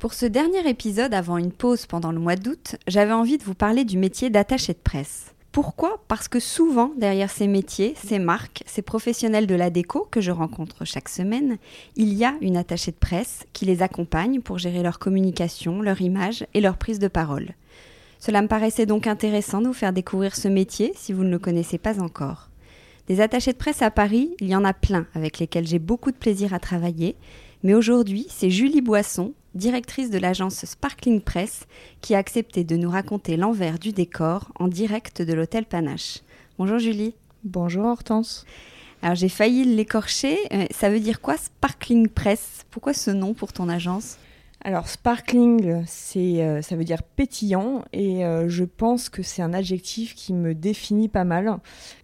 Pour ce dernier épisode avant une pause pendant le mois d'août, j'avais envie de vous parler du métier d'attaché de presse. Pourquoi? Parce que souvent, derrière ces métiers, ces marques, ces professionnels de la déco que je rencontre chaque semaine, il y a une attachée de presse qui les accompagne pour gérer leur communication, leur image et leur prise de parole. Cela me paraissait donc intéressant de vous faire découvrir ce métier si vous ne le connaissez pas encore. Des attachés de presse à Paris, il y en a plein avec lesquels j'ai beaucoup de plaisir à travailler, mais aujourd'hui, c'est Julie Boisson, directrice de l'agence Sparkling Press, qui a accepté de nous raconter l'envers du décor en direct de l'hôtel Panache. Bonjour Julie. Bonjour Hortense. Alors j'ai failli l'écorcher. Euh, ça veut dire quoi Sparkling Press? Pourquoi ce nom pour ton agence? Alors sparkling, c'est, euh, ça veut dire pétillant et euh, je pense que c'est un adjectif qui me définit pas mal.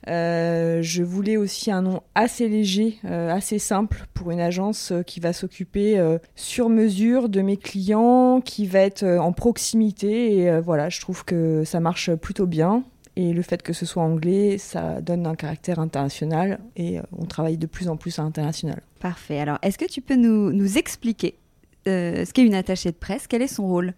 Euh, je voulais aussi un nom assez léger, assez simple pour une agence qui va s'occuper sur mesure de mes clients, qui va être en proximité et voilà, je trouve que ça marche plutôt bien. Et le fait que ce soit anglais, ça donne un caractère international et on travaille de plus en plus à l'international. Parfait. Alors, est-ce que tu peux nous, nous expliquer euh, ce qu'est une attachée de presse, quel est son rôle?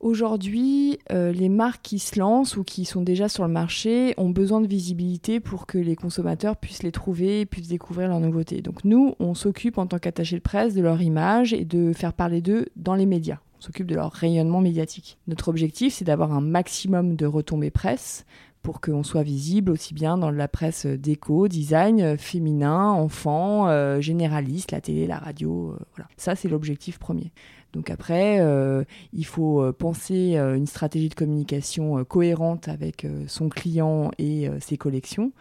Aujourd'hui, euh, les marques qui se lancent ou qui sont déjà sur le marché ont besoin de visibilité pour que les consommateurs puissent les trouver et puissent découvrir leurs nouveautés. Donc nous, on s'occupe en tant qu'attaché de presse de leur image et de faire parler d'eux dans les médias. On s'occupe de leur rayonnement médiatique. Notre objectif, c'est d'avoir un maximum de retombées presse pour qu'on soit visible aussi bien dans la presse déco, design, féminin, enfant, euh, généraliste, la télé, la radio. Euh, voilà. Ça, c'est l'objectif premier. Donc après, euh, il faut penser une stratégie de communication cohérente avec son client et ses collections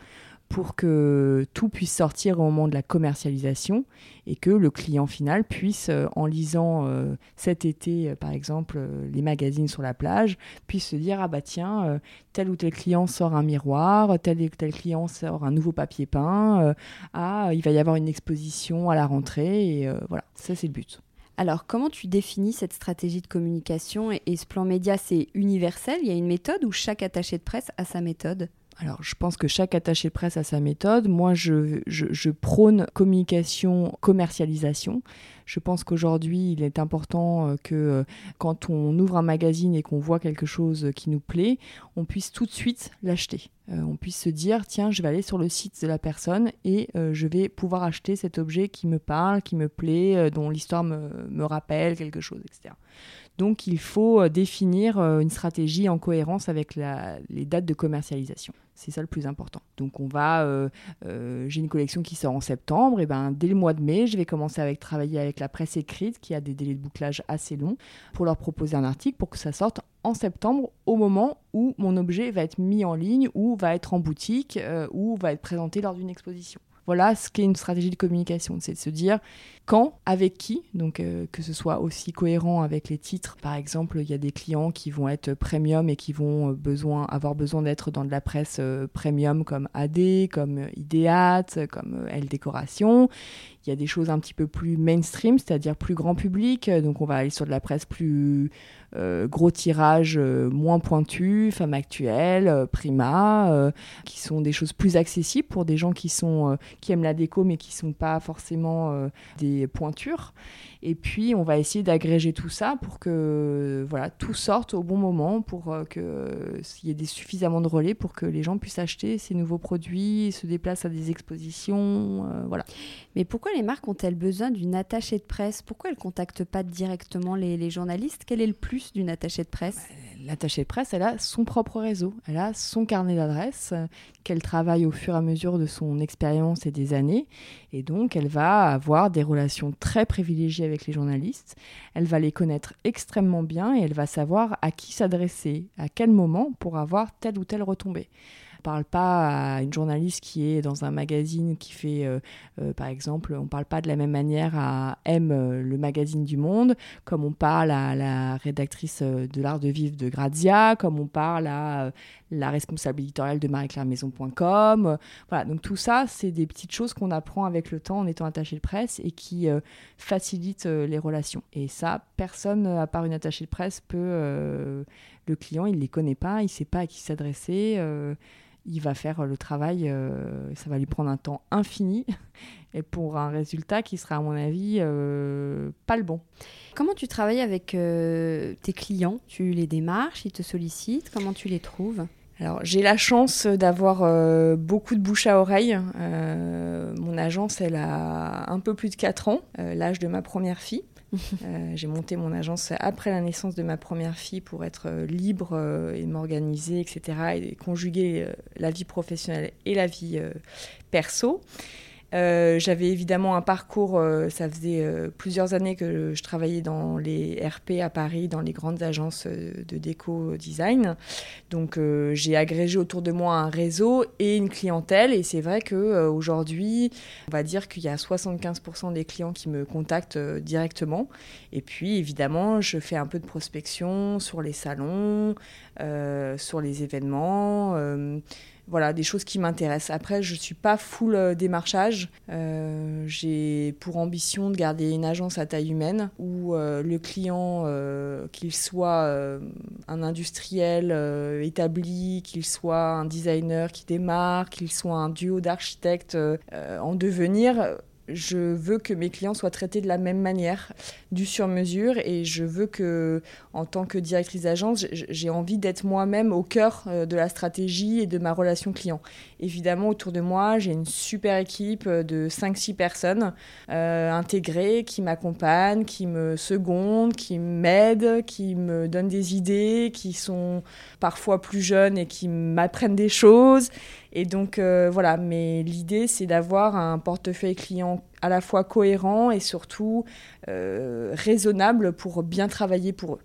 pour que tout puisse sortir au moment de la commercialisation et que le client final puisse, euh, en lisant euh, cet été, euh, par exemple, les magazines sur la plage, puisse se dire, ah bah tiens, tel ou tel client sort un miroir, tel ou tel client sort un nouveau papier peint, ah, il va y avoir une exposition à la rentrée, et voilà, ça c'est le but. Alors, comment tu définis cette stratégie de communication et, ce plan média, c'est universel? Il y a une méthode ou chaque attaché de presse a sa méthode? Alors, je pense que chaque attaché de presse a sa méthode. Moi, je, prône communication, commercialisation. Je pense qu'aujourd'hui, il est important euh, que euh, quand on ouvre un magazine et qu'on voit quelque chose qui nous plaît, on puisse tout de suite l'acheter. Euh, on puisse se dire, tiens, je vais aller sur le site de la personne et je vais pouvoir acheter cet objet qui me parle, qui me plaît, dont l'histoire me, me rappelle quelque chose, etc. Donc il faut euh, définir euh, une stratégie en cohérence avec les dates de commercialisation. C'est ça le plus important. Donc on va, euh, j'ai une collection qui sort en septembre, et ben dès le mois de mai, je vais commencer avec travailler avec la presse écrite qui a des délais de bouclage assez longs pour leur proposer un article pour que ça sorte en septembre au moment où mon objet va être mis en ligne ou va être en boutique ou va être présenté lors d'une exposition. Voilà ce qu'est une stratégie de communication, c'est de se dire quand, avec qui, donc euh, que ce soit aussi cohérent avec les titres. Par exemple, il y a des clients qui vont être premium et qui vont euh, besoin, avoir besoin d'être dans de la presse euh, premium comme AD, comme Ideat, comme L Décoration. Il y a des choses un petit peu plus mainstream, c'est-à-dire plus grand public. Donc on va aller sur de la presse plus gros tirage, moins pointu, Femme Actuelle, Prima, qui sont des choses plus accessibles pour des gens qui sont qui aiment la déco mais qui sont pas forcément des pointures. Et puis, on va essayer d'agréger tout ça pour que voilà, tout sorte au bon moment, pour euh, qu'il y ait des, suffisamment de relais pour que les gens puissent acheter ces nouveaux produits, se déplacent à des expositions. Euh, voilà. Mais pourquoi les marques ont-elles besoin d'une attachée de presse? Pourquoi elles ne contactent pas directement les, les, journalistes? Quel est le plus d'une attachée de presse? Bah, L'attachée de presse, elle a son propre réseau, elle a son carnet d'adresses euh, qu'elle travaille au fur et à mesure de son expérience et des années. Et donc, elle va avoir des relations très privilégiées avec les journalistes. Elle va les connaître extrêmement bien et elle va savoir à qui s'adresser, à quel moment pour avoir telle ou telle retombée parle pas à une journaliste qui est dans un magazine qui fait, euh, euh, par exemple, on parle pas de la même manière à M, euh, le magazine du Monde, comme on parle à la rédactrice de l'art de vivre de Grazia, comme on parle à la responsable éditoriale de marie-claire-maison.com. Voilà, donc tout ça, c'est des petites choses qu'on apprend avec le temps en étant attaché de presse et qui facilitent les relations. Et ça, personne, à part une attachée de presse, peut... le client, il ne les connaît pas, il ne sait pas à qui s'adresser il va faire le travail, euh, ça va lui prendre un temps infini, et pour un résultat qui sera, à mon avis, euh, pas le bon. Comment tu travailles avec euh, tes clients? Tu les démarches, ils te sollicitent, comment tu les trouves? Alors j'ai la chance d'avoir beaucoup de bouche à oreille. mon agence, elle a un peu plus de 4 ans, l'âge de ma première fille. Euh, j'ai monté mon agence après la naissance de ma première fille pour être euh, libre euh, et m'organiser, etc. et conjuguer la vie professionnelle et la vie perso. Euh, j'avais évidemment un parcours, euh, ça faisait euh, plusieurs années que je travaillais dans les RP à Paris, dans les grandes agences de déco design. Donc j'ai agrégé autour de moi un réseau et une clientèle. Et c'est vrai qu'aujourd'hui, on va dire qu'il y a 75% des clients qui me contactent directement. Et puis évidemment, je fais un peu de prospection sur les salons, sur les événements voilà, des choses qui m'intéressent. Après, je ne suis pas full euh, démarchage. Euh, j'ai pour ambition de garder une agence à taille humaine où euh, le client, qu'il soit un industriel établi, qu'il soit un designer qui démarre, qu'il soit un duo d'architectes en devenir, je veux que mes clients soient traités de la même manière, du sur-mesure, et je veux que, en tant que directrice d'agence, j'ai envie d'être moi-même au cœur euh, de la stratégie et de ma relation client. Évidemment, autour de moi, j'ai une super équipe de 5-6 personnes euh, intégrées qui m'accompagnent, qui me secondent, qui m'aident, qui me donnent des idées, qui sont parfois plus jeunes et qui m'apprennent des choses. Et donc euh, voilà, mais l'idée c'est d'avoir un portefeuille client à la fois cohérent et surtout euh, raisonnable pour bien travailler pour eux.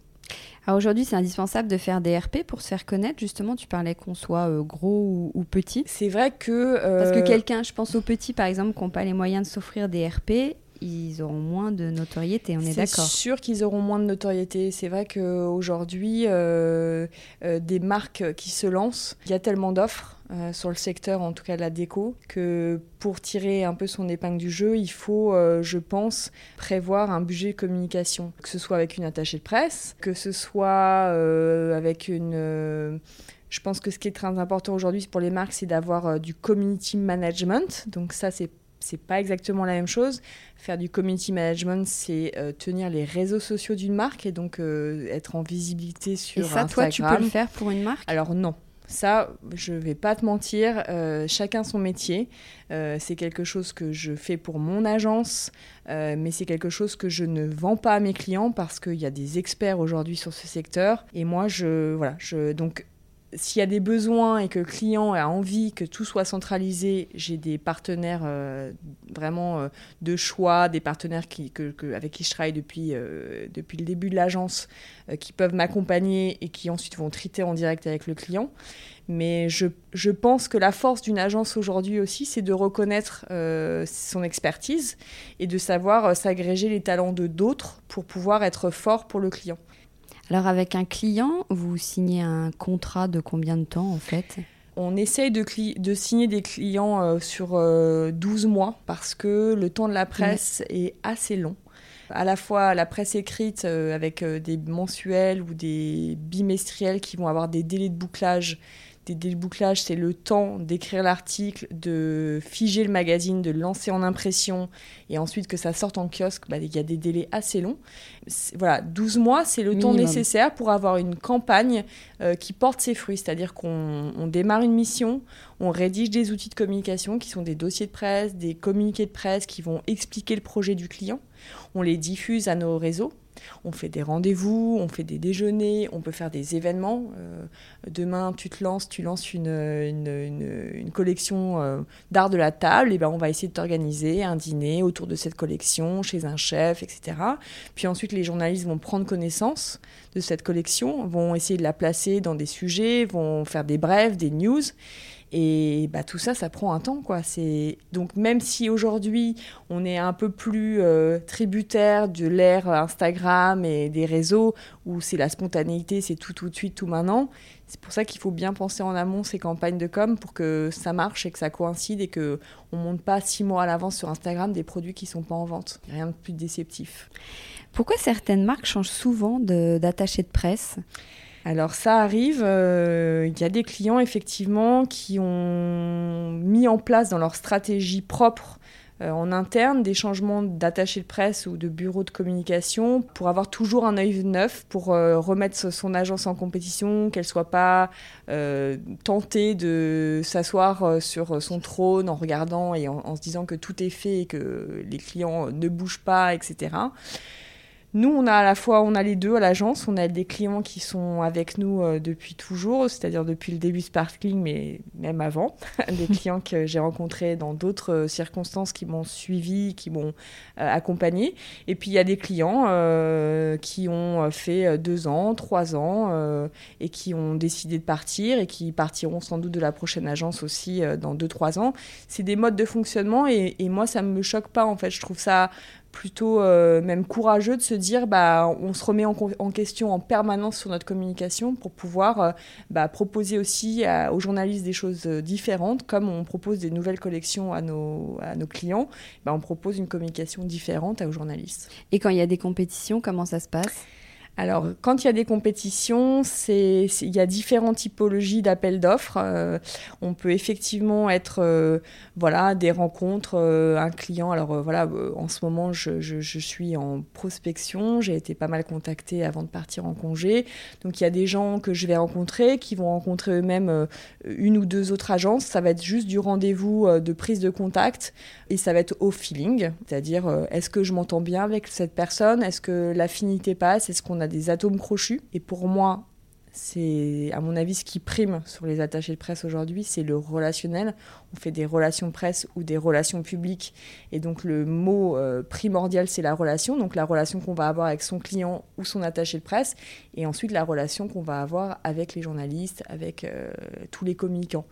Alors aujourd'hui, c'est indispensable de faire des RP pour se faire connaître. Justement, tu parlais qu'on soit euh, gros ou, petit. C'est vrai que... Parce que quelqu'un, je pense aux petits par exemple, qui n'ont pas les moyens de s'offrir des RP, ils auront moins de notoriété, on est, d'accord C'est sûr qu'ils auront moins de notoriété. C'est vrai qu'aujourd'hui, euh, euh, des marques qui se lancent, il y a tellement d'offres euh, sur le secteur, en tout cas de la déco, que pour tirer un peu son épingle du jeu, il faut, euh, je pense, prévoir un budget de communication, que ce soit avec une attachée de presse, que ce soit avec une... je pense que ce qui est très important aujourd'hui pour les marques, c'est d'avoir du community management. Donc ça, c'est c'est pas exactement la même chose. Faire du community management, c'est euh, tenir les réseaux sociaux d'une marque et donc euh, être en visibilité sur et ça, toi, tu peux le faire pour une marque? Alors non. Ça, je vais pas te mentir, euh, chacun son métier. c'est quelque chose que je fais pour mon agence, mais c'est quelque chose que je ne vends pas à mes clients parce qu'il y a des experts aujourd'hui sur ce secteur. Et moi, je voilà, je donc s'il y a des besoins et que le client a envie que tout soit centralisé, j'ai des partenaires vraiment de choix, des partenaires avec qui je travaille depuis, depuis le début de l'agence, qui peuvent m'accompagner et qui ensuite vont traiter en direct avec le client. Mais je, je pense que la force d'une agence aujourd'hui aussi, c'est de reconnaître euh, son expertise et de savoir euh, s'agréger les talents de d'autres pour pouvoir être fort pour le client. Alors avec un client, vous signez un contrat de combien de temps en fait? On essaye de, de, signer des clients euh, sur 12 mois parce que le temps de la presse est assez long. À la fois la presse écrite avec des mensuels ou des bimestriels qui vont avoir des délais de bouclage des débouclages, c'est le temps d'écrire l'article, de figer le magazine, de le lancer en impression et ensuite que ça sorte en kiosque. Bah, il y a des délais assez longs. Voilà, 12 mois, c'est le temps nécessaire pour avoir une campagne euh, qui porte ses fruits. C'est-à-dire qu'on démarre une mission, on rédige des outils de communication qui sont des dossiers de presse, des communiqués de presse qui vont expliquer le projet du client. On les diffuse à nos réseaux on fait des rendez-vous, on fait des déjeuners, on peut faire des événements. Euh, demain, tu te lances, tu lances une, collection euh, d'art de la table, et ben on va essayer de t'organiser un dîner autour de cette collection, chez un chef, etc. Puis ensuite, les journalistes vont prendre connaissance de cette collection, vont essayer de la placer dans des sujets, vont faire des brèves, des news. Et bah, tout ça, ça prend un temps. Quoi. Donc même si aujourd'hui, on est un peu plus euh, tributaire de l'ère Instagram et des réseaux, où c'est la spontanéité, c'est tout tout de suite, tout maintenant, c'est pour ça qu'il faut bien penser en amont ces campagnes de com pour que ça marche et que ça coïncide et qu'on ne monte pas six mois à l'avance sur Instagram des produits qui ne sont pas en vente. Rien de plus déceptif. Pourquoi certaines marques changent souvent d'attaché de presse? Alors ça arrive, euh, il y a des clients effectivement qui ont mis en place dans leur stratégie propre euh, en interne des changements d'attaché de presse ou de bureau de communication pour avoir toujours un œil neuf, pour euh, remettre son agence en compétition, qu'elle soit pas tentée de s'asseoir sur son trône en regardant et en, se disant que tout est fait et que les clients ne bougent pas, etc. Nous, on a à la fois, on a les deux à l'agence. On a des clients qui sont avec nous euh, depuis toujours, c'est-à-dire depuis le début Sparkling, mais même avant. des clients que j'ai rencontrés dans d'autres euh, circonstances qui m'ont suivi, qui m'ont euh, accompagné. Et puis il y a des clients qui ont fait deux ans, trois ans et qui ont décidé de partir et qui partiront sans doute de la prochaine agence aussi dans deux, trois ans. C'est des modes de fonctionnement et, et moi, ça ne me choque pas en fait. Je trouve ça plutôt euh, même courageux de se dire bah on se remet en, question en permanence sur notre communication pour pouvoir euh, bah, proposer aussi aux journalistes des choses euh, différentes comme on propose des nouvelles collections à nos, à nos clients bah, on propose une communication différente aux journalistes. Et quand il y a des compétitions comment ça se passe? Alors, quand il y a des compétitions, il y a différentes typologies d'appels d'offres. Euh, on peut effectivement être, euh, voilà, des rencontres, euh, un client. Alors voilà, en ce moment, je, suis en prospection. J'ai été pas mal contactée avant de partir en congé. Donc, il y a des gens que je vais rencontrer, qui vont rencontrer eux-mêmes une ou deux autres agences. Ça va être juste du rendez-vous de prise de contact et ça va être au feeling, c'est-à-dire est-ce que je m'entends bien avec cette personne, est-ce que l'affinité passe, est-ce qu'on a des atomes crochus. Et pour moi, c'est à mon avis ce qui prime sur les attachés de presse aujourd'hui, c'est le relationnel on fait des relations presse ou des relations publiques. Et donc le mot euh, primordial, c'est la relation. Donc la relation qu'on va avoir avec son client ou son attaché de presse. Et ensuite la relation qu'on va avoir avec les journalistes, avec euh, tous les communicants.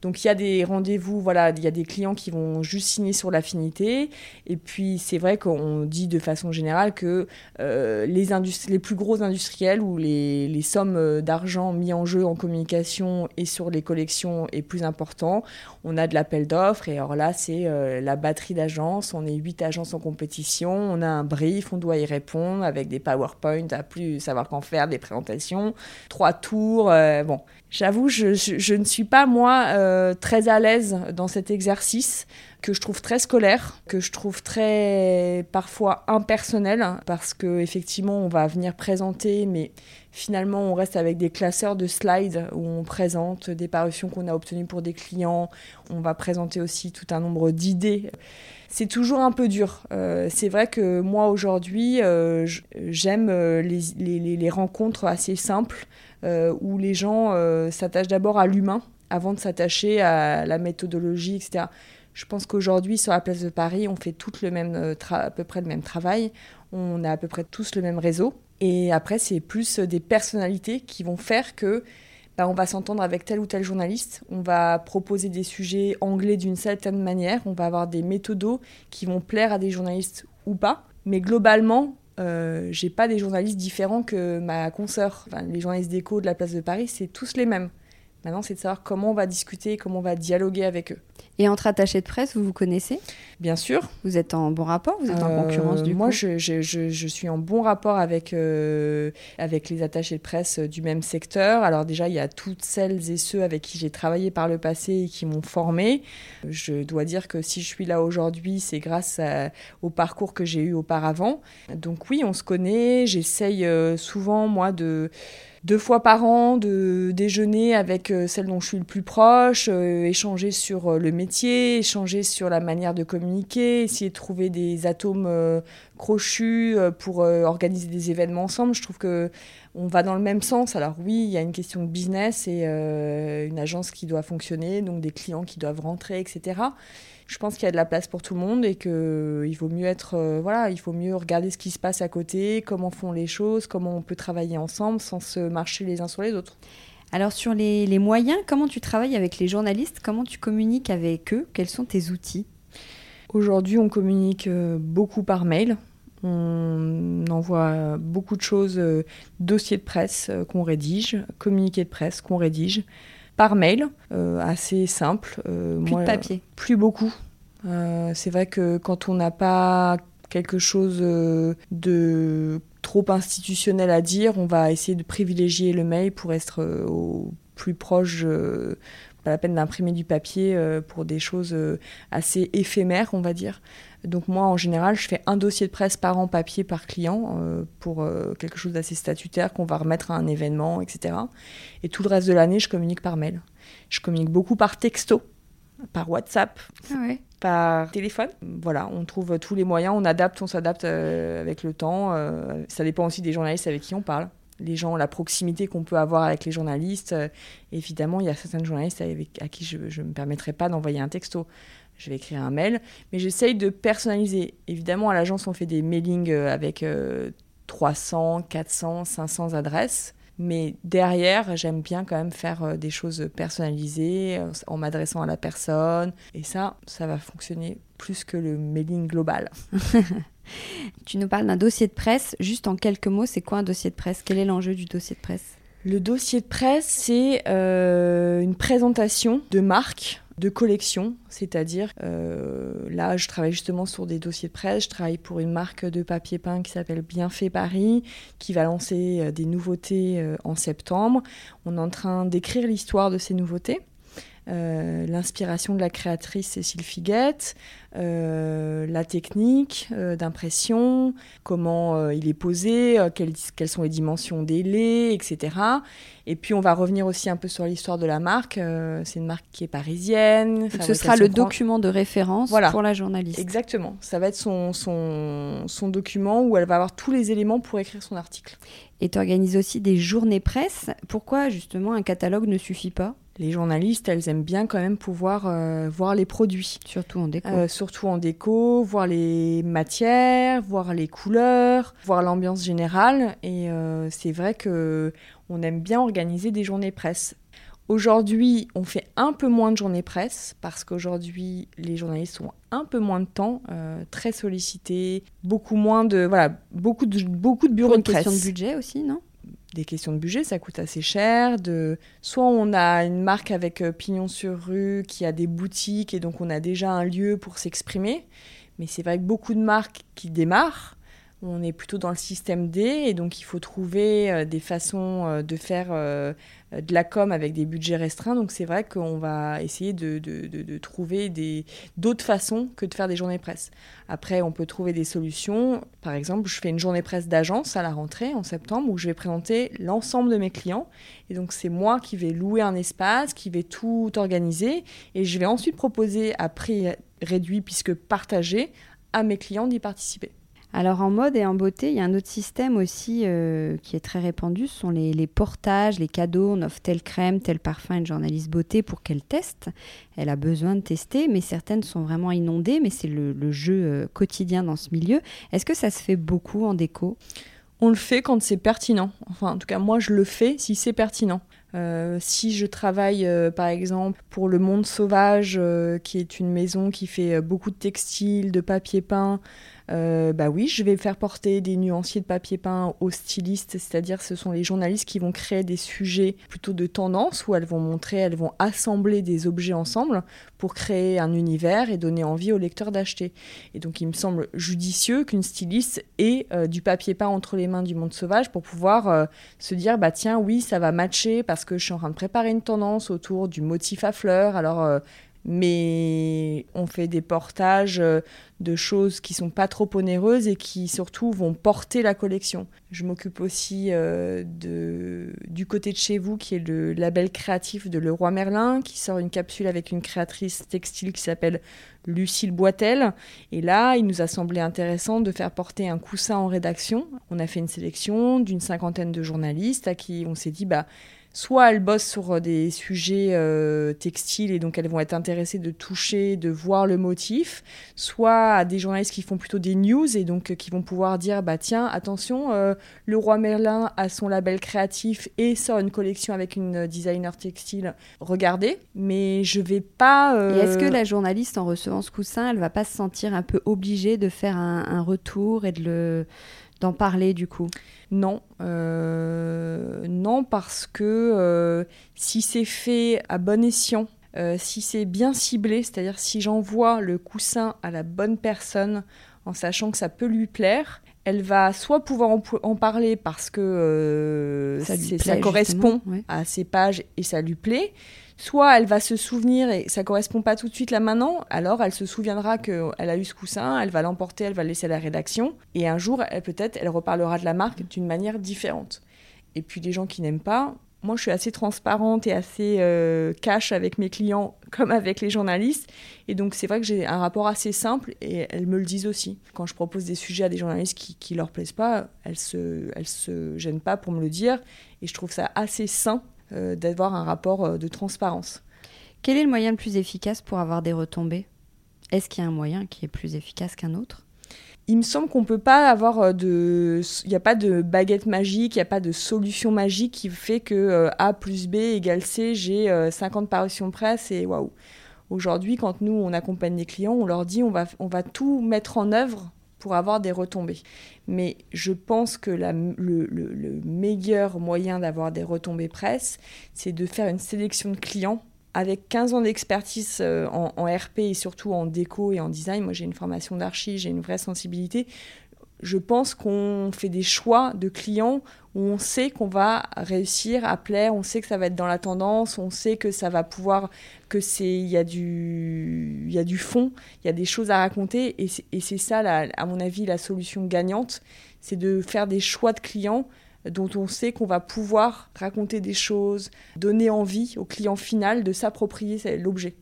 Donc il y a des rendez-vous, voilà, il y a des clients qui vont juste signer sur l'affinité. Et puis c'est vrai qu'on dit de façon générale que euh, les, plus gros industriels ou les sommes d'argent mis en jeu en communication et sur les collections est plus important. On a de l'appel d'offres et alors là, c'est euh, la batterie d'agences. On est huit agences en compétition. On a un brief, on doit y répondre avec des PowerPoint à plus savoir qu'en faire, des présentations, trois tours. Euh, bon, j'avoue, je, ne suis pas moi euh, très à l'aise dans cet exercice. Que je trouve très scolaire, que je trouve très parfois impersonnel, parce que effectivement on va venir présenter, mais finalement on reste avec des classeurs de slides où on présente des parutions qu'on a obtenues pour des clients, on va présenter aussi tout un nombre d'idées. C'est toujours un peu dur. Euh, c'est vrai que moi aujourd'hui, euh, j'aime euh, les, rencontres assez simples où les gens s'attachent d'abord à l'humain avant de s'attacher à la méthodologie, etc. Je pense qu'aujourd'hui, sur la place de Paris, on fait tout le même euh, à peu près le même travail. On a à peu près tous le même réseau. Et après, c'est plus des personnalités qui vont faire que bah, on va s'entendre avec tel ou tel journaliste. On va proposer des sujets anglais d'une certaine manière. On va avoir des méthodos qui vont plaire à des journalistes ou pas. Mais globalement, euh, j'ai pas des journalistes différents que ma consoeur. les journalistes d'écho de la place de Paris, c'est tous les mêmes. Maintenant, c'est de savoir comment on va discuter, comment on va dialoguer avec eux. Et entre attachés de presse, vous vous connaissez? Bien sûr. Vous êtes en bon rapport? Vous êtes en concurrence du moi, coup? je, je, je, suis en bon rapport avec, euh, avec les attachés de presse du même secteur. Alors déjà, il y a toutes celles et ceux avec qui j'ai travaillé par le passé et qui m'ont formé. Je dois dire que si je suis là aujourd'hui, c'est grâce au parcours que j'ai eu auparavant. Donc oui, on se connaît. J'essaye euh, souvent, moi, de deux fois par an de déjeuner avec euh, celle dont je suis le plus proche, euh, échanger sur euh, le métier, échanger sur la manière de communiquer, essayer de trouver des atomes crochus pour organiser des événements ensemble. Je trouve que on va dans le même sens. Alors oui, il y a une question de business et une agence qui doit fonctionner, donc des clients qui doivent rentrer, etc je pense qu'il y a de la place pour tout le monde et qu'il vaut mieux être euh, voilà il faut mieux regarder ce qui se passe à côté comment font les choses comment on peut travailler ensemble sans se marcher les uns sur les autres. Alors sur les, les moyens comment tu travailles avec les journalistes? Comment tu communiques avec eux? Quels sont tes outils? Aujourd'hui on communique euh, beaucoup par mail. On envoie beaucoup de choses, euh, dossiers de presse qu'on rédige, communiqués de presse qu'on rédige par mail, euh, assez simple. Euh, plus de papier Plus beaucoup. Euh, c'est vrai que quand on n'a pas quelque chose de trop institutionnel à dire, on va essayer de privilégier le mail pour être au plus proche pas la peine d'imprimer du papier pour des choses assez éphémères, on va dire. Donc moi, en général, je fais un dossier de presse par an papier par client euh, pour euh, quelque chose d'assez statutaire qu'on va remettre à un événement, etc. Et tout le reste de l'année, je communique par mail. Je communique beaucoup par texto, par WhatsApp, ah par téléphone. Voilà, on trouve tous les moyens, on adapte, on s'adapte euh, avec le temps. ça dépend aussi des journalistes avec qui on parle. Les gens, la proximité qu'on peut avoir avec les journalistes. évidemment, il y a certains journalistes avec, à qui je ne me permettrai pas d'envoyer un texto je vais écrire un mail, mais j'essaye de personnaliser. Évidemment, à l'agence, on fait des mailings euh, avec 300, 400, 500 adresses. Mais derrière, j'aime bien quand même faire euh, des choses personnalisées euh, en m'adressant à la personne. Et ça, ça va fonctionner plus que le mailing global. tu nous parles d'un dossier de presse. Juste en quelques mots, c'est quoi un dossier de presse? Quel est l'enjeu du dossier de presse? Le dossier de presse, c'est une présentation de marque de collection, c'est-à-dire euh, là je travaille justement sur des dossiers de presse, je travaille pour une marque de papier peint qui s'appelle Bienfait Paris, qui va lancer euh, des nouveautés euh, en septembre. On est en train d'écrire l'histoire de ces nouveautés. Euh, l'inspiration de la créatrice Cécile Figuette, euh, la technique euh, d'impression, comment il est posé, quelles, quelles, sont les dimensions des laits, etc. Et puis on va revenir aussi un peu sur l'histoire de la marque. c'est une marque qui est parisienne. ce sera le document de référence pour la journaliste. Exactement. Ça va être son, son, son document où elle va avoir tous les éléments pour écrire son article. Et tu organises aussi des journées presse. Pourquoi justement un catalogue ne suffit pas? Les journalistes, elles aiment bien quand même pouvoir euh, voir les produits. Surtout en déco. Euh, surtout en déco, voir les matières, voir les couleurs, voir l'ambiance générale. Et euh, c'est vrai que on aime bien organiser des journées presse. Aujourd'hui, on fait un peu moins de journées presse parce qu'aujourd'hui, les journalistes ont un peu moins de temps, très sollicités, beaucoup moins de voilà, beaucoup de beaucoup de bureaux Pour une de presse. question de budget aussi, non? Des questions de budget, ça coûte assez cher. De... Soit on a une marque avec euh, pignon sur rue qui a des boutiques et donc on a déjà un lieu pour s'exprimer. Mais c'est vrai que beaucoup de marques qui démarrent On est plutôt dans le système D et donc il faut trouver euh, des façons euh, de faire de la com avec des budgets restreints. Donc c'est vrai qu'on va essayer de, de, trouver d'autres façons que de faire des journées presse. Après, on peut trouver des solutions. Par exemple, je fais une journée presse d'agence à la rentrée en septembre où je vais présenter l'ensemble de mes clients. Et donc c'est moi qui vais louer un espace, qui vais tout organiser et je vais ensuite proposer à prix réduit puisque partagé à mes clients d'y participer. Alors en mode et en beauté, il y a un autre système aussi euh, qui est très répandu, ce sont les, portages, les cadeaux. On offre telle crème, tel parfum à une journaliste beauté pour qu'elle teste. Elle a besoin de tester, mais certaines sont vraiment inondées, mais c'est le, jeu euh, quotidien dans ce milieu. Est-ce que ça se fait beaucoup en déco? On le fait quand c'est pertinent. Enfin, en tout cas, moi, je le fais si c'est pertinent. Euh, si je travaille par exemple pour le Monde Sauvage, qui est une maison qui fait beaucoup de textiles, de papier peint, euh, bah oui, je vais faire porter des nuanciers de papier peint aux stylistes, c'est-à-dire ce sont les journalistes qui vont créer des sujets plutôt de tendance où elles vont montrer, elles vont assembler des objets ensemble pour créer un univers et donner envie aux lecteurs d'acheter. Et donc il me semble judicieux qu'une styliste ait euh, du papier peint entre les mains du monde sauvage pour pouvoir euh, se dire bah tiens oui ça va matcher parce que je suis en train de préparer une tendance autour du motif à fleurs alors mais on fait des portages euh, de choses qui sont pas trop onéreuses et qui surtout vont porter la collection. Je m'occupe aussi euh, de, du côté de chez vous qui est le label créatif de Leroy Merlin qui sort une capsule avec une créatrice textile qui s'appelle Lucille Boitel. Et là, il nous a semblé intéressant de faire porter un coussin en rédaction. On a fait une sélection d'une cinquantaine de journalistes à qui on s'est dit bah soit elles bossent sur euh, des sujets euh, textiles et donc elles vont être intéressées de toucher, de voir le motif, soit à des journalistes qui font plutôt des news et donc euh, qui vont pouvoir dire bah tiens attention le roi Merlin a son label créatif et sort une collection avec une designer textile. Regardez mais je vais pas est-ce que la journaliste en recevant ce coussin elle va pas se sentir un peu obligée de faire un retour et de le d'en parler du coup? Non, euh, non parce que euh, si c'est fait à bon escient, euh, si c'est bien ciblé, c'est-à-dire si j'envoie le coussin à la bonne personne en sachant que ça peut lui plaire, elle va soit pouvoir en, parler parce que ça, correspond à ses pages et ça lui plaît, soit elle va se souvenir et ça correspond pas tout de suite là maintenant, alors elle se souviendra qu'elle a eu ce coussin, elle va l'emporter, elle va le laisser à la rédaction, et un jour, peut-être, elle reparlera de la marque d'une manière différente. Et puis les gens qui n'aiment pas, moi je suis assez transparente et assez euh, cash avec mes clients comme avec les journalistes, et donc c'est vrai que j'ai un rapport assez simple, et elles me le disent aussi. Quand je propose des sujets à des journalistes qui, qui leur plaisent pas, elles se, elles se gênent pas pour me le dire, et je trouve ça assez sain euh, d'avoir un rapport euh, de transparence. Quel est le moyen le plus efficace pour avoir des retombées? Est-ce qu'il y a un moyen qui est plus efficace qu'un autre? Il me semble qu'on peut pas avoir euh, de. Il n'y a pas de baguette magique, il n'y a pas de solution magique qui fait que A plus B égale C, j'ai 50 parutions presse et waouh. Aujourd'hui, quand nous, on accompagne des clients, on leur dit on va, on va tout mettre en œuvre pour avoir des retombées. Mais je pense que le, meilleur moyen d'avoir des retombées presse, c'est de faire une sélection de clients avec 15 ans d'expertise euh, en, RP et surtout en déco et en design. Moi, j'ai une formation d'archi, j'ai une vraie sensibilité je pense qu'on fait des choix de clients où on sait qu'on va réussir à plaire, on sait que ça va être dans la tendance, on sait que ça va pouvoir, que c'est, il y a du, y a du fond, il y a des choses à raconter, et c'est ça, à mon avis, la solution gagnante, c'est de faire des choix de clients dont on sait qu'on va pouvoir raconter des choses, donner envie au client final de s'approprier l'objet.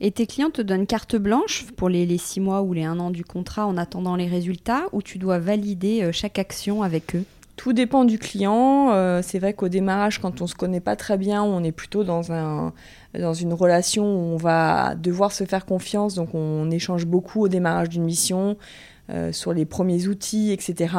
Et tes clients te donnent carte blanche pour les, six mois ou les un an du contrat en attendant les résultats ou tu dois valider euh, chaque action avec eux? Tout dépend du client. Euh, c'est vrai qu'au démarrage, quand on se connaît pas très bien, on est plutôt dans, un, dans une relation où on va devoir se faire confiance. Donc on échange beaucoup au démarrage d'une mission. Euh, sur les premiers outils, etc.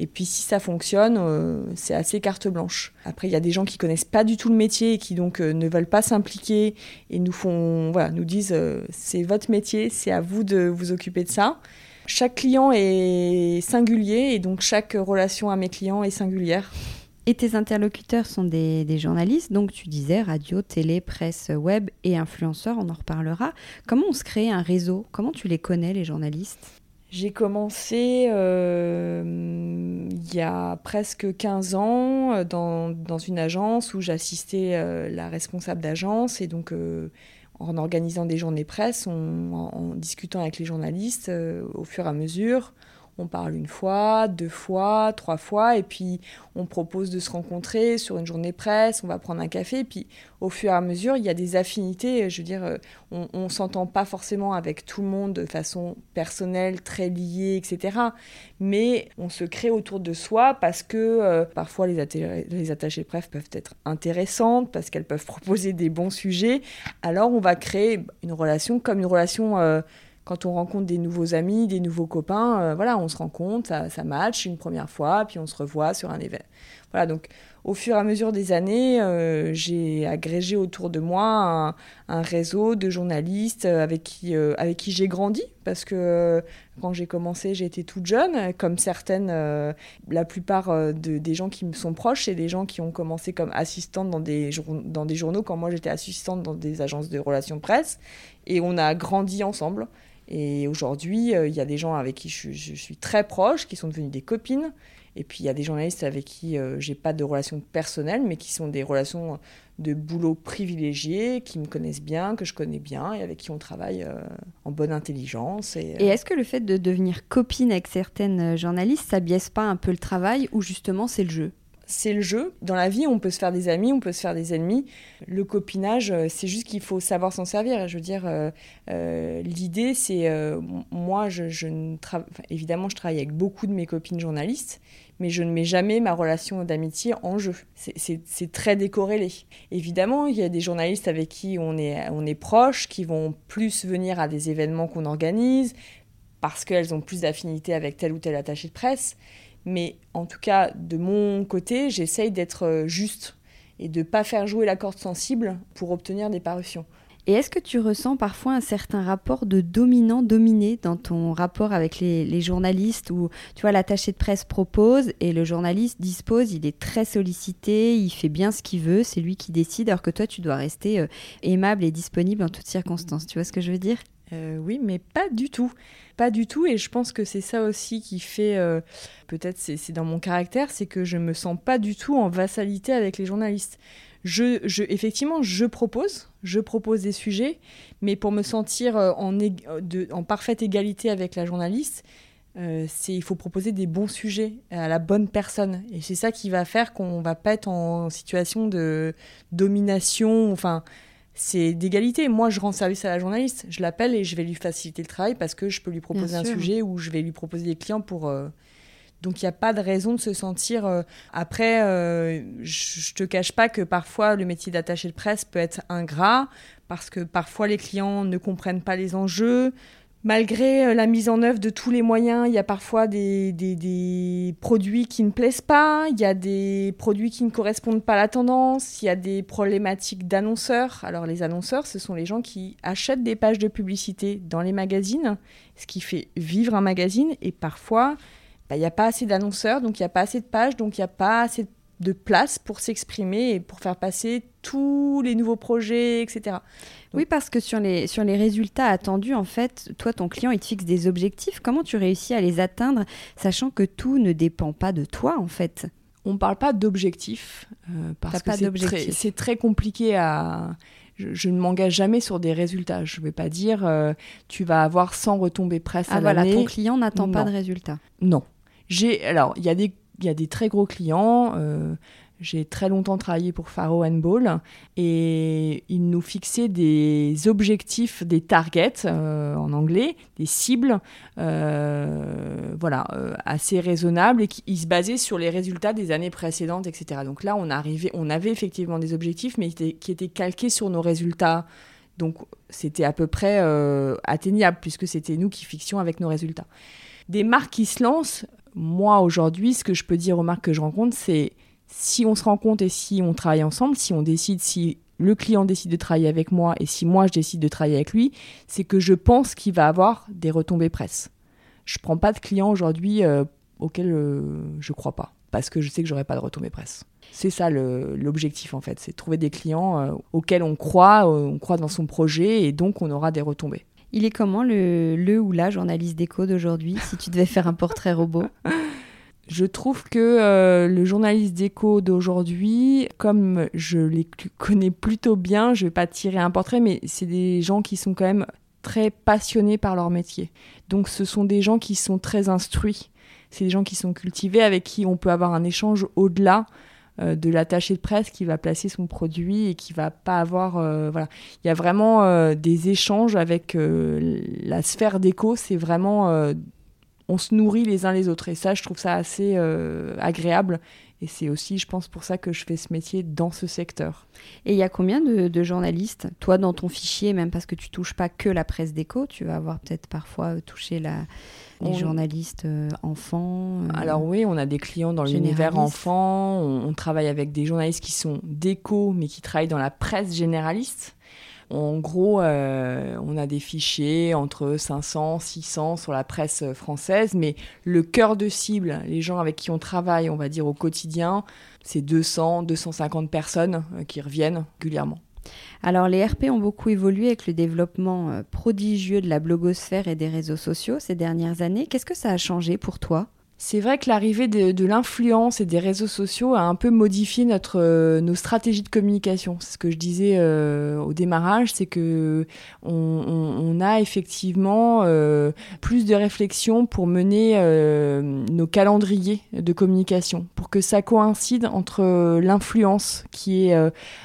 Et puis si ça fonctionne, euh, c'est assez carte blanche. Après, il y a des gens qui connaissent pas du tout le métier et qui donc euh, ne veulent pas s'impliquer et nous font, voilà, nous disent c'est votre métier, c'est à vous de vous occuper de ça. Chaque client est singulier et donc chaque relation à mes clients est singulière. Et tes interlocuteurs sont des, des, journalistes, donc tu disais radio, télé, presse, web et influenceurs, on en reparlera. Comment on se crée un réseau? Comment tu les connais, les journalistes? J'ai commencé euh, il y a presque 15 ans dans, dans une agence où j'assistais la responsable d'agence. Et donc en organisant des journées presse, en, discutant avec les journalistes au fur et à mesure, on parle une fois, deux fois, trois fois, et puis on propose de se rencontrer sur une journée presse, on va prendre un café, et puis au fur et à mesure, il y a des affinités. Je veux dire, euh, on ne s'entend pas forcément avec tout le monde de façon personnelle, très liée, etc. Mais on se crée autour de soi parce que euh, parfois les, les presse peuvent être intéressantes, parce qu'elles peuvent proposer des bons sujets. Alors on va créer une relation comme une relation... Euh, quand on rencontre des nouveaux amis, des nouveaux copains, euh, voilà, on se rencontre, ça, ça match une première fois, puis on se revoit sur un événement. Voilà, donc au fur et à mesure des années, euh, j'ai agrégé autour de moi un, réseau de journalistes euh, avec qui, avec qui j'ai grandi, parce que quand j'ai commencé, j'étais toute jeune, comme certaines, la plupart des gens qui me sont proches, c'est des gens qui ont commencé comme assistantes dans des, dans des journaux, quand moi j'étais assistante dans des agences de relations presse, et on a grandi ensemble. Et aujourd'hui, euh, il y a des gens avec qui je, suis très proche, qui sont devenus des copines. Et puis il y a des journalistes avec qui euh, j'ai pas de relation personnelle, mais qui sont des relations de boulot privilégiées, qui me connaissent bien, que je connais bien, et avec qui on travaille euh, en bonne intelligence. Et, et est-ce que le fait de devenir copine avec certaines journalistes, ça biaise pas un peu le travail, ou justement c'est le jeu? C'est le jeu. Dans la vie, on peut se faire des amis, on peut se faire des ennemis. Le copinage, euh, c'est juste qu'il faut savoir s'en servir. Je veux dire, euh, euh, l'idée, c'est moi, je, évidemment, je travaille avec beaucoup de mes copines journalistes, mais je ne mets jamais ma relation d'amitié en jeu. C'est très décorrélé. Évidemment, il y a des journalistes avec qui on est, on est proche, qui vont plus venir à des événements qu'on organise parce qu'elles ont plus d'affinité avec tel ou tel attaché de presse. Mais en tout cas, de mon côté, j'essaye d'être euh, juste et de ne pas faire jouer la corde sensible pour obtenir des parutions. Et est-ce que tu ressens parfois un certain rapport de dominant-dominé dans ton rapport avec les, journalistes où, tu vois, l'attaché de presse propose et le journaliste dispose, il est très sollicité, il fait bien ce qu'il veut, c'est lui qui décide, alors que toi, tu dois rester euh, aimable et disponible en toutes circonstances. Tu vois ce que je veux dire? Euh, oui, mais pas du tout. Pas du tout. Et je pense que c'est ça aussi qui fait, euh, peut-être c'est dans mon caractère, c'est que je me sens pas du tout en vassalité avec les journalistes. Je, je, effectivement, je propose, je propose des sujets, mais pour me sentir euh, en, parfaite égalité avec la journaliste, il faut proposer des bons sujets à la bonne personne. Et c'est ça qui va faire qu'on va pas être en situation de domination. Enfin, c'est d'égalité. Moi, je rends service à la journaliste. Je l'appelle et je vais lui faciliter le travail parce que je peux lui proposer un sujet ou je vais lui proposer des clients pour. Euh, donc, il n'y a pas de raison de se sentir. Euh, Après, euh, je te cache pas que parfois, le métier d'attaché de presse peut être ingrat parce que parfois, les clients ne comprennent pas les enjeux malgré euh, la mise en œuvre de tous les moyens, il y a parfois des, produits qui ne plaisent pas, il y a des produits qui ne correspondent pas à la tendance, il y a des problématiques d'annonceurs. Alors les annonceurs, ce sont les gens qui achètent des pages de publicité dans les magazines, ce qui fait vivre un magazine, et parfois, bah, il n'y a pas assez d'annonceurs, donc il n'y a pas assez de pages, donc il n'y a pas assez de de place pour s'exprimer et pour faire passer tous les nouveaux projets, etc. oui, parce que sur les, sur les résultats attendus, en fait, toi, ton client, il te fixe des objectifs. Comment tu réussis à les atteindre, sachant que tout ne dépend pas de toi, en fait? On ne parle pas d'objectifs, euh, parce que c'est très, compliqué à... Je, ne m'engage jamais sur des résultats. Je ne vais pas dire euh, tu vas avoir 100 retombées presse ah, à voilà, ton client n'attend pas de résultats. Non. J'ai alors il y a des y a des très gros clients. Euh, j'ai très longtemps travaillé pour Faro Ball et ils nous fixaient des objectifs, des targets euh, en anglais, des cibles, euh, voilà, assez raisonnables et qui se basaient sur les résultats des années précédentes, etc. Donc là, on, arrivait, on avait effectivement des objectifs, mais qui étaient calqués sur nos résultats. Donc c'était à peu près atteignable puisque c'était nous qui fixions avec nos résultats. Des marques qui se lancent, moi, aujourd'hui, ce que je peux dire aux marques que je rencontre, c'est si on se rencontre et si on travaille ensemble, si on décide, si le client décide de travailler avec moi et si moi je décide de travailler avec lui, c'est que je pense qu'il va avoir des retombées presse. Je prends pas de clients aujourd'hui euh, auxquels euh, je crois pas parce que je sais que j'aurai pas de retombées presse. C'est ça l'objectif en fait, c'est trouver des clients euh, auxquels on croit, on croit dans son projet et donc on aura des retombées. Il est comment le, le ou la journaliste d'écho d'aujourd'hui, si tu devais faire un portrait robot? Je trouve que euh, le journaliste d'écho d'aujourd'hui, comme je les connais plutôt bien, je vais pas tirer un portrait, mais c'est des gens qui sont quand même très passionnés par leur métier. Donc ce sont des gens qui sont très instruits. C'est des gens qui sont cultivés, avec qui on peut avoir un échange au-delà de l'attaché de presse qui va placer son produit et qui va pas avoir euh, voilà il y a vraiment des échanges avec la sphère d'écho c'est vraiment on se nourrit les uns les autres. Et ça, je trouve ça assez euh, agréable. Et c'est aussi, je pense, pour ça que je fais ce métier dans ce secteur. Et il y a combien de, journalistes Toi, dans ton fichier, même parce que tu touches pas que la presse d'écho, tu vas avoir peut-être parfois touché la, les journalistes euh, enfants. Euh, Alors oui, on a des clients dans l'univers enfant. on, travaille avec des journalistes qui sont d'écho, mais qui travaillent dans la presse généraliste. En gros, euh, on a des fichiers entre 500, 600 sur la presse française, mais le cœur de cible, les gens avec qui on travaille, on va dire au quotidien, c'est 200, 250 personnes euh, qui reviennent régulièrement. Alors les RP ont beaucoup évolué avec le développement euh, prodigieux de la blogosphère et des réseaux sociaux ces dernières années. Qu'est-ce que ça a changé pour toi? C'est vrai que l'arrivée de, l'influence et des réseaux sociaux a un peu modifié notre, euh, nos stratégies de communication. C'est ce que je disais euh, au démarrage, c'est que on, a effectivement euh, plus de réflexion pour mener nos calendriers de communication, pour que ça coïncide entre l'influence qui est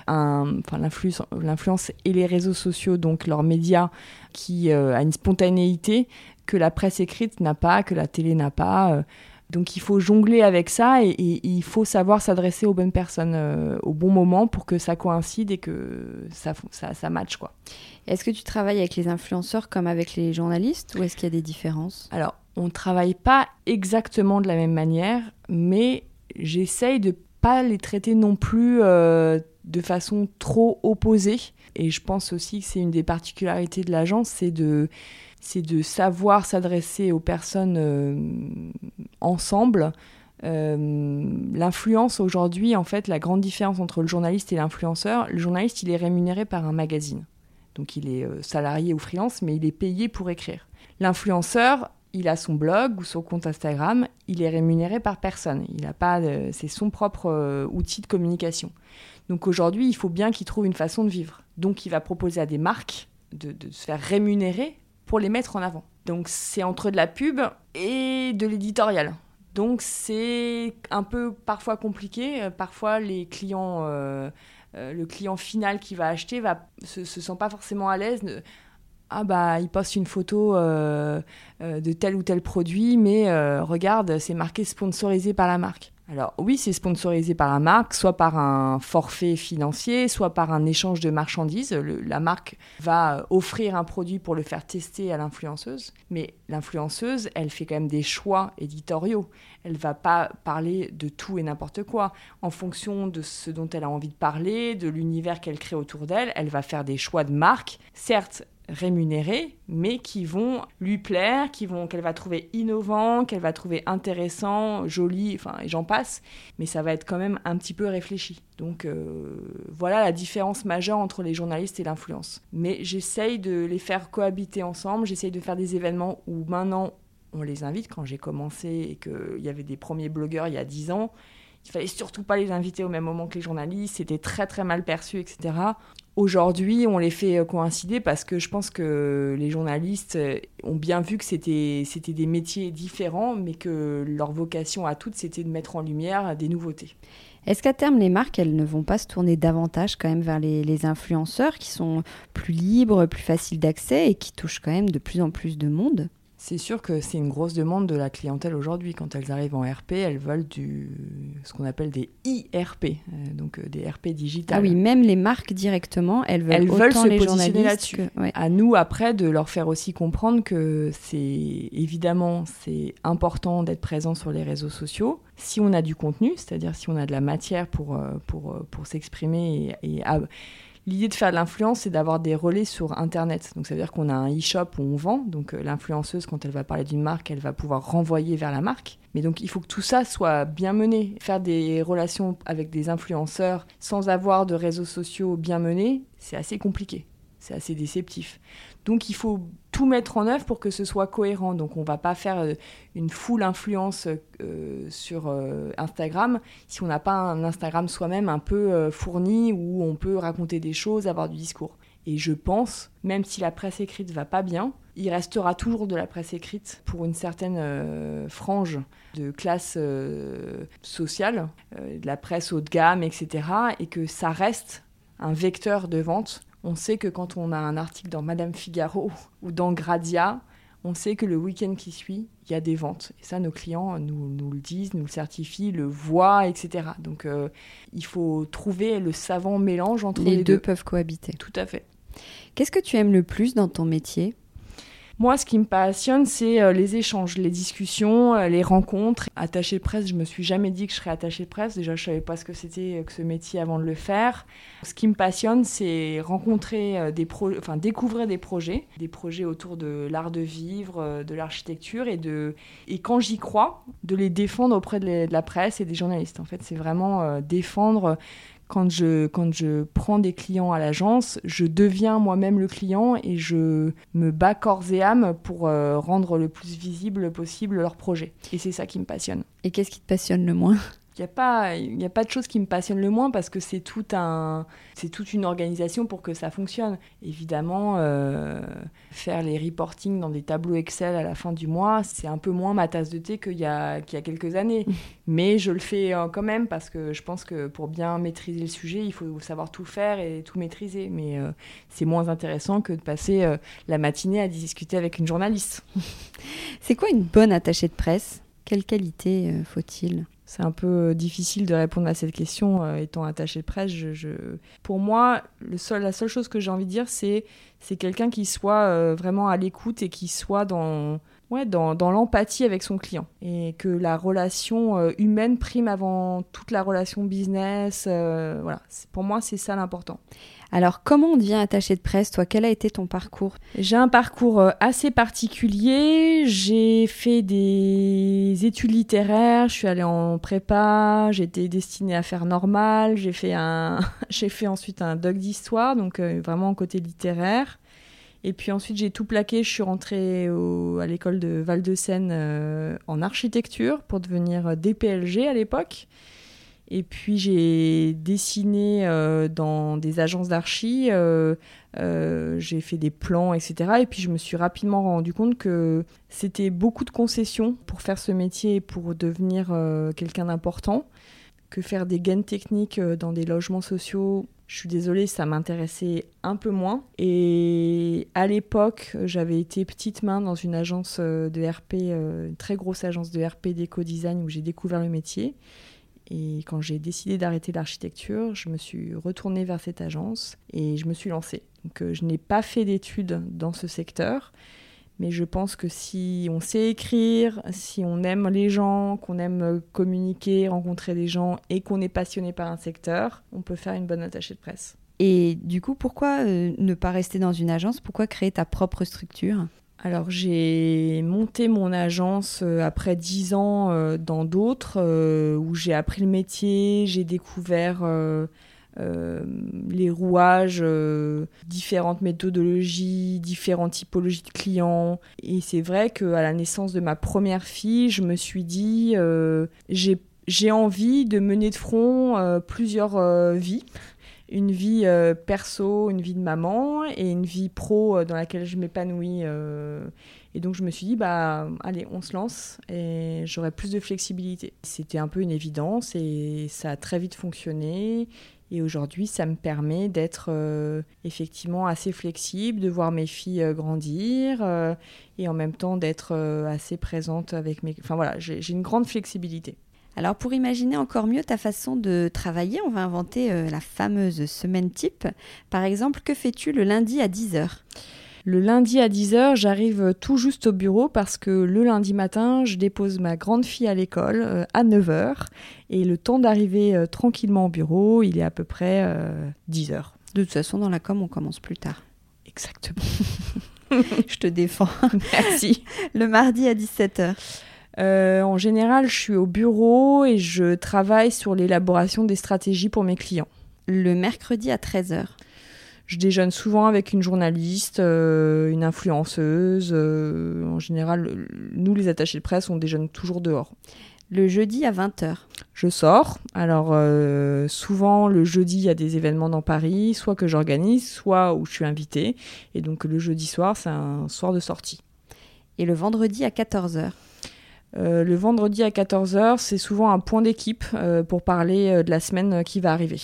un, enfin l'influence et les réseaux sociaux, donc leurs médias, qui a une spontanéité que la presse écrite n'a pas, que la télé n'a pas. Euh. Donc il faut jongler avec ça et, il faut savoir s'adresser aux bonnes personnes euh, au bon moment pour que ça coïncide et que ça, ça, ça matche. quoi. Est-ce que tu travailles avec les influenceurs comme avec les journalistes ou est-ce qu'il y a des différences? Alors, on ne travaille pas exactement de la même manière, mais j'essaye de pas les traiter non plus euh, de façon trop opposée. Et je pense aussi que c'est une des particularités de l'agence, c'est de c'est de savoir s'adresser aux personnes euh, ensemble. Euh, l'influence aujourd'hui, en fait, la grande différence entre le journaliste et l'influenceur, le journaliste, il est rémunéré par un magazine. Donc il est euh, salarié ou freelance, mais il est payé pour écrire. L'influenceur, il a son blog ou son compte Instagram, il est rémunéré par personne. Il a pas, c'est son propre outil de communication. Donc aujourd'hui, il faut bien qu'il trouve une façon de vivre. Donc il va proposer à des marques de se faire rémunérer pour les mettre en avant. Donc c'est entre de la pub et de l'éditorial. Donc c'est un peu parfois compliqué. Euh, parfois les clients, euh, euh, le client final qui va acheter va se, se sent pas forcément à l'aise. Ah bah il poste une photo de tel ou tel produit, mais regarde c'est marqué sponsorisé par la marque. Alors oui, c'est sponsorisé par la marque, soit par un forfait financier, soit par un échange de marchandises. la marque va offrir un produit pour le faire tester à l'influenceuse, mais l'influenceuse, elle fait quand même des choix éditoriaux. Elle va pas parler de tout et n'importe quoi. En fonction de ce dont elle a envie de parler, de l'univers qu'elle crée autour d'elle, elle va faire des choix de marque. Certes, rémunérés, mais qui vont lui plaire, qui vont qu'elle va trouver innovant, qu'elle va trouver intéressant, joli, enfin et j'en passe, mais ça va être quand même un petit peu réfléchi. Donc euh, voilà la différence majeure entre les journalistes et l'influence. Mais j'essaye de les faire cohabiter ensemble, j'essaye de faire des événements où maintenant on les invite. Quand j'ai commencé et qu'il y avait des premiers blogueurs il y a 10 ans, il fallait surtout pas les inviter au même moment que les journalistes, c'était très très mal perçu, etc. Aujourd'hui, on les fait euh, coïncider parce que je pense que les journalistes euh, ont bien vu que c'était des métiers différents, mais que leur vocation à toutes, c'était de mettre en lumière des nouveautés. Est-ce qu'à terme, les marques, elles ne vont pas se tourner davantage quand même vers les, les influenceurs qui sont plus libres, plus faciles d'accès et qui touchent quand même de plus en plus de monde? C'est sûr que c'est une grosse demande de la clientèle aujourd'hui. Quand elles arrivent en RP, elles veulent du, ce qu'on appelle des IRP, euh, donc euh, des RP digitales. Ah oui, même les marques directement, elles veulent, elles veulent se positionner là-dessus. À nous après de leur faire aussi comprendre que c'est évidemment c'est important d'être présent sur les réseaux sociaux. Si on a du contenu, c'est-à-dire si on a de la matière pour euh, pour pour s'exprimer et, et L'idée de faire de l'influence, c'est d'avoir des relais sur Internet. Donc ça veut dire qu'on a un e-shop où on vend. Donc euh, l'influenceuse, quand elle va parler d'une marque, elle va pouvoir renvoyer vers la marque. Mais donc il faut que tout ça soit bien mené. Faire des relations avec des influenceurs sans avoir de réseaux sociaux bien menés, c'est assez compliqué. c'est assez déceptif. Donc il faut tout mettre en œuvre pour que ce soit cohérent. Donc on va pas faire euh, une full influence euh, sur euh, Instagram si on n'a pas un Instagram soi-même un peu fourni où on peut raconter des choses, avoir du discours. Et je pense, même si la presse écrite va pas bien, il restera toujours de la presse écrite pour une certaine frange de classe sociale, de la presse haut de gamme, etc. Et que ça reste un vecteur de vente on sait que quand on a un article dans Madame Figaro ou dans Gradia, on sait que le week-end qui suit, il y a des ventes. Et ça, nos clients nous, le disent, nous le certifient, le voient, etc. Donc, euh, il faut trouver le savant mélange entre les, les deux. peuvent cohabiter. Tout à fait. Qu'est-ce que tu aimes le plus dans ton métier? Moi, ce qui me passionne, c'est euh, les échanges, les discussions, euh, les rencontres. Attaché de presse, je me suis jamais dit que je serais attaché de presse. Déjà, je savais pas ce que c'était euh, que ce métier avant de le faire. Ce qui me passionne, c'est rencontrer des enfin découvrir des projets, des projets autour de l'art de vivre, de l'architecture et et quand j'y crois, de les défendre auprès de la presse et des journalistes. En fait, c'est vraiment défendre quand je, quand je prends des clients à l'agence, je deviens moi-même le client et je me bats corps et âme pour euh, rendre le plus visible possible leur projet. Et c'est ça qui me passionne. Et qu'est-ce qui te passionne le moins? N'y a, pas, y a pas de chose qui me passionne le moins parce que c'est tout un, c'est toute une organisation pour que ça fonctionne. Évidemment, euh, faire les reporting dans des tableaux Excel à la fin du mois, c'est un peu moins ma tasse de thé qu'il y a, qu'il y a quelques années. Mais je le fais euh, quand même parce que je pense que pour bien maîtriser le sujet, il faut savoir tout faire et tout maîtriser. Mais euh, c'est moins intéressant que de passer la matinée à discuter avec une journaliste. c'est quoi une bonne attachée de presse? Quelle qualité faut-il? C'est un peu euh, difficile de répondre à cette question euh, étant attaché de presse. Pour moi, la seule chose que j'ai envie de dire, c'est c'est quelqu'un qui soit euh, vraiment à l'écoute et qui soit dans, ouais, dans, dans l'empathie avec son client. Et que la relation humaine prime avant toute la relation business. voilà, pour moi, c'est ça l'important. Alors, comment on devient attaché de presse, toi? Quel a été ton parcours? J'ai un parcours euh, assez particulier. J'ai fait des études littéraires, je suis allée en prépa, j'étais destinée à faire normal, j'ai fait, un... j'ai fait ensuite un doc d'histoire, donc euh, vraiment côté littéraire. Et puis ensuite, j'ai tout plaqué. Je suis rentrée à l'école de Val-de-Seine euh, en architecture pour devenir DPLG à l'époque. Et puis j'ai dessiné euh, dans des agences d'archi, euh, euh, j'ai fait des plans, etc. Et puis je me suis rapidement rendu compte que c'était beaucoup de concessions pour faire ce métier et pour devenir quelqu'un d'important, que faire des gains techniques dans des logements sociaux. Je suis désolée, ça m'intéressait un peu moins. Et à l'époque, j'avais été petite main dans une agence de RP, une très grosse agence de RP d'éco-design où j'ai découvert le métier. Et quand j'ai décidé d'arrêter l'architecture, je me suis retournée vers cette agence et je me suis lancée. Donc, euh, je n'ai pas fait d'études dans ce secteur, mais je pense que si on sait écrire, si on aime les gens, qu'on aime communiquer, rencontrer des gens et qu'on est passionné par un secteur, on peut faire une bonne attachée de presse. Et du coup, pourquoi euh, ne pas rester dans une agence? Pourquoi créer ta propre structure? Alors j'ai monté mon agence euh, après dix ans euh, dans d'autres euh, où j'ai appris le métier, j'ai découvert les rouages, différentes méthodologies, différentes typologies de clients. Et c'est vrai qu'à la naissance de ma première fille, je me suis dit j'ai envie de mener de front plusieurs vies une vie euh, perso, une vie de maman et une vie pro euh, dans laquelle je m'épanouis. Euh. et donc je me suis dit, bah allez, on se lance et j'aurai plus de flexibilité. C'était un peu une évidence et ça a très vite fonctionné. Et aujourd'hui, ça me permet d'être effectivement assez flexible, de voir mes filles grandir et en même temps d'être assez présente avec mes... Enfin voilà, j'ai une grande flexibilité. Alors pour imaginer encore mieux ta façon de travailler, on va inventer euh, la fameuse semaine type. Par exemple, que fais-tu le lundi à 10h le lundi à 10h, j'arrive tout juste au bureau parce que le lundi matin, je dépose ma grande fille à l'école euh, à 9h et le temps d'arriver euh, tranquillement au bureau, il est à peu près 10h. De toute façon, dans la com, on commence plus tard. Exactement. je te défends. Merci. Le mardi à 17h. Euh, en général, je suis au bureau et je travaille sur l'élaboration des stratégies pour mes clients. Le mercredi à 13h Je déjeune souvent avec une journaliste, une influenceuse. en général, nous, les attachés de presse, on déjeune toujours dehors le jeudi à 20h. Je sors. Alors euh, souvent le jeudi il y a des événements dans Paris, soit que j'organise, soit où je suis invitée. Et donc le jeudi soir c'est un soir de sortie. Et le vendredi à 14h euh, le vendredi à 14h, c'est souvent un point d'équipe euh, pour parler de la semaine qui va arriver.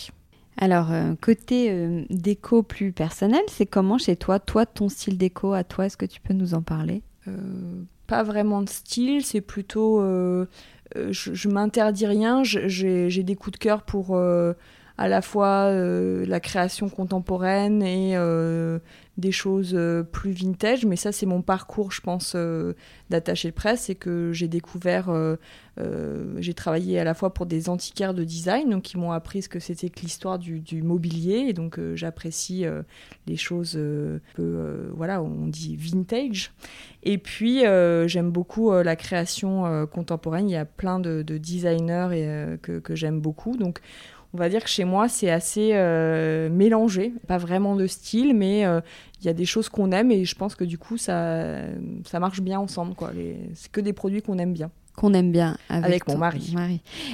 Alors, côté déco plus personnel, c'est comment chez toi Toi, ton style déco à toi, est-ce que tu peux nous en parler? Pas vraiment de style, c'est plutôt euh, je, m'interdis rien, j'ai des coups de cœur pour euh, à la fois euh, la création contemporaine et des choses euh, plus vintage, mais ça c'est mon parcours, je pense, euh, d'attaché de presse, c'est que j'ai découvert, euh, j'ai travaillé à la fois pour des antiquaires de design, donc qui m'ont appris ce que c'était que l'histoire du, mobilier, et donc j'apprécie les choses peu, voilà, on dit vintage. Et puis j'aime beaucoup la création contemporaine, il y a plein de, designers et, que, que j'aime beaucoup, donc on va dire que chez moi, c'est assez euh, mélangé, pas vraiment de style, mais euh, il y a des choses qu'on aime et je pense que du coup, ça, ça marche bien ensemble. Quoi. C'est que des produits qu'on aime bien. Qu'on aime bien avec, mon mari.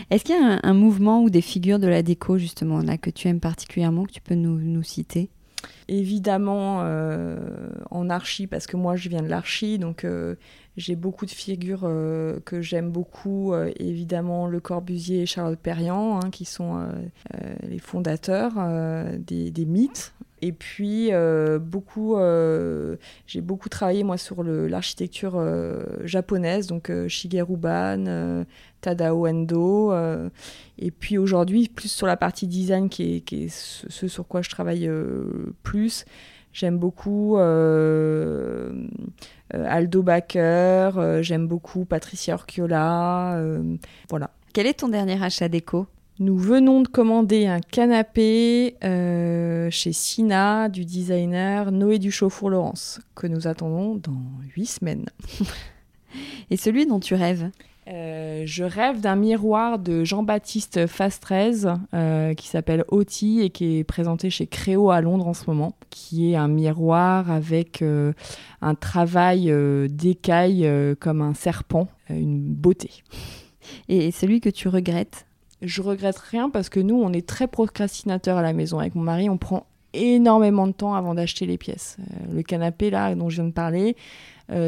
Est-ce qu'il y a un, mouvement ou des figures de la déco, justement, là, que tu aimes particulièrement, que tu peux nous, nous citer? Évidemment, euh, en archi, parce que moi je viens de l'archi, donc euh, j'ai beaucoup de figures euh, que j'aime beaucoup. évidemment, Le Corbusier et Charlotte Perriand, hein, qui sont les fondateurs des, des, mythes. Et puis, beaucoup, j'ai beaucoup travaillé moi sur l'architecture japonaise, donc Shigeru Ban, Tadao Endo. Euh, et puis aujourd'hui, plus sur la partie design, qui est, ce, sur quoi je travaille euh, plus. J'aime beaucoup euh, Aldo Backer, j'aime beaucoup Patricia Orchiola. voilà. Quel est ton dernier achat déco? Nous venons de commander un canapé chez Sina du designer Noé Duchauffour-Laurence, que nous attendons dans huit semaines. Et celui dont tu rêves? Euh, je rêve d'un miroir de Jean-Baptiste Fastrez euh, qui s'appelle Oti et qui est présenté chez Créo à Londres en ce moment, qui est un miroir avec euh, un travail d'écaille comme un serpent, une beauté. Et celui que tu regrettes? Je regrette rien parce que nous, on est très procrastinateur à la maison. Avec mon mari, on prend énormément de temps avant d'acheter les pièces. le canapé là dont je viens de parler,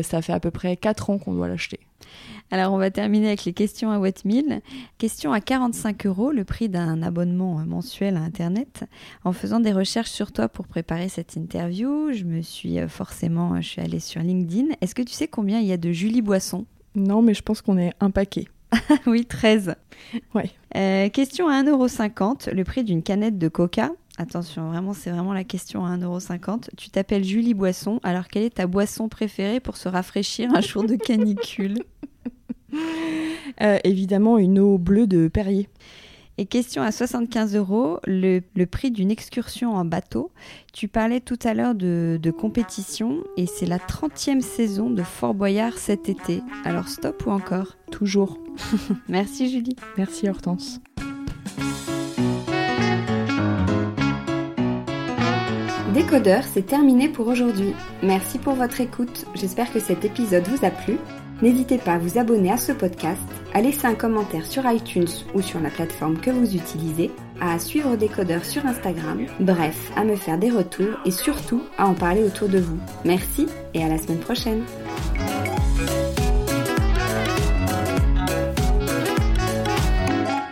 ça fait à peu près 4 ans qu'on doit l'acheter. Alors, on va terminer avec les questions à Wattmill. Question à 45 euros, le prix d'un abonnement mensuel à Internet. En faisant des recherches sur toi pour préparer cette interview, je me suis euh, forcément, je suis allée sur LinkedIn. Est-ce que tu sais combien il y a de Julie Boisson? Non, mais je pense qu'on est un paquet. oui, 13. Ouais. Euh, question à 1,50€, le prix d'une canette de coca. Attention, vraiment, c'est vraiment la question à 1,50€. Tu t'appelles Julie Boisson, alors quelle est ta boisson préférée pour se rafraîchir un jour de canicule? Euh, Évidemment, une eau bleue de Perrier. Et question à 75 euros, le, prix d'une excursion en bateau. Tu parlais tout à l'heure de, de, compétition et c'est la 30e saison de Fort Boyard cet été. Alors stop ou encore? Toujours. Merci Julie. Merci Hortense. Décodeur, c'est terminé pour aujourd'hui. Merci pour votre écoute. J'espère que cet épisode vous a plu. N'hésitez pas à vous abonner à ce podcast, à laisser un commentaire sur iTunes ou sur la plateforme que vous utilisez, à suivre Décodeur sur Instagram, bref, à me faire des retours et surtout à en parler autour de vous. Merci et à la semaine prochaine.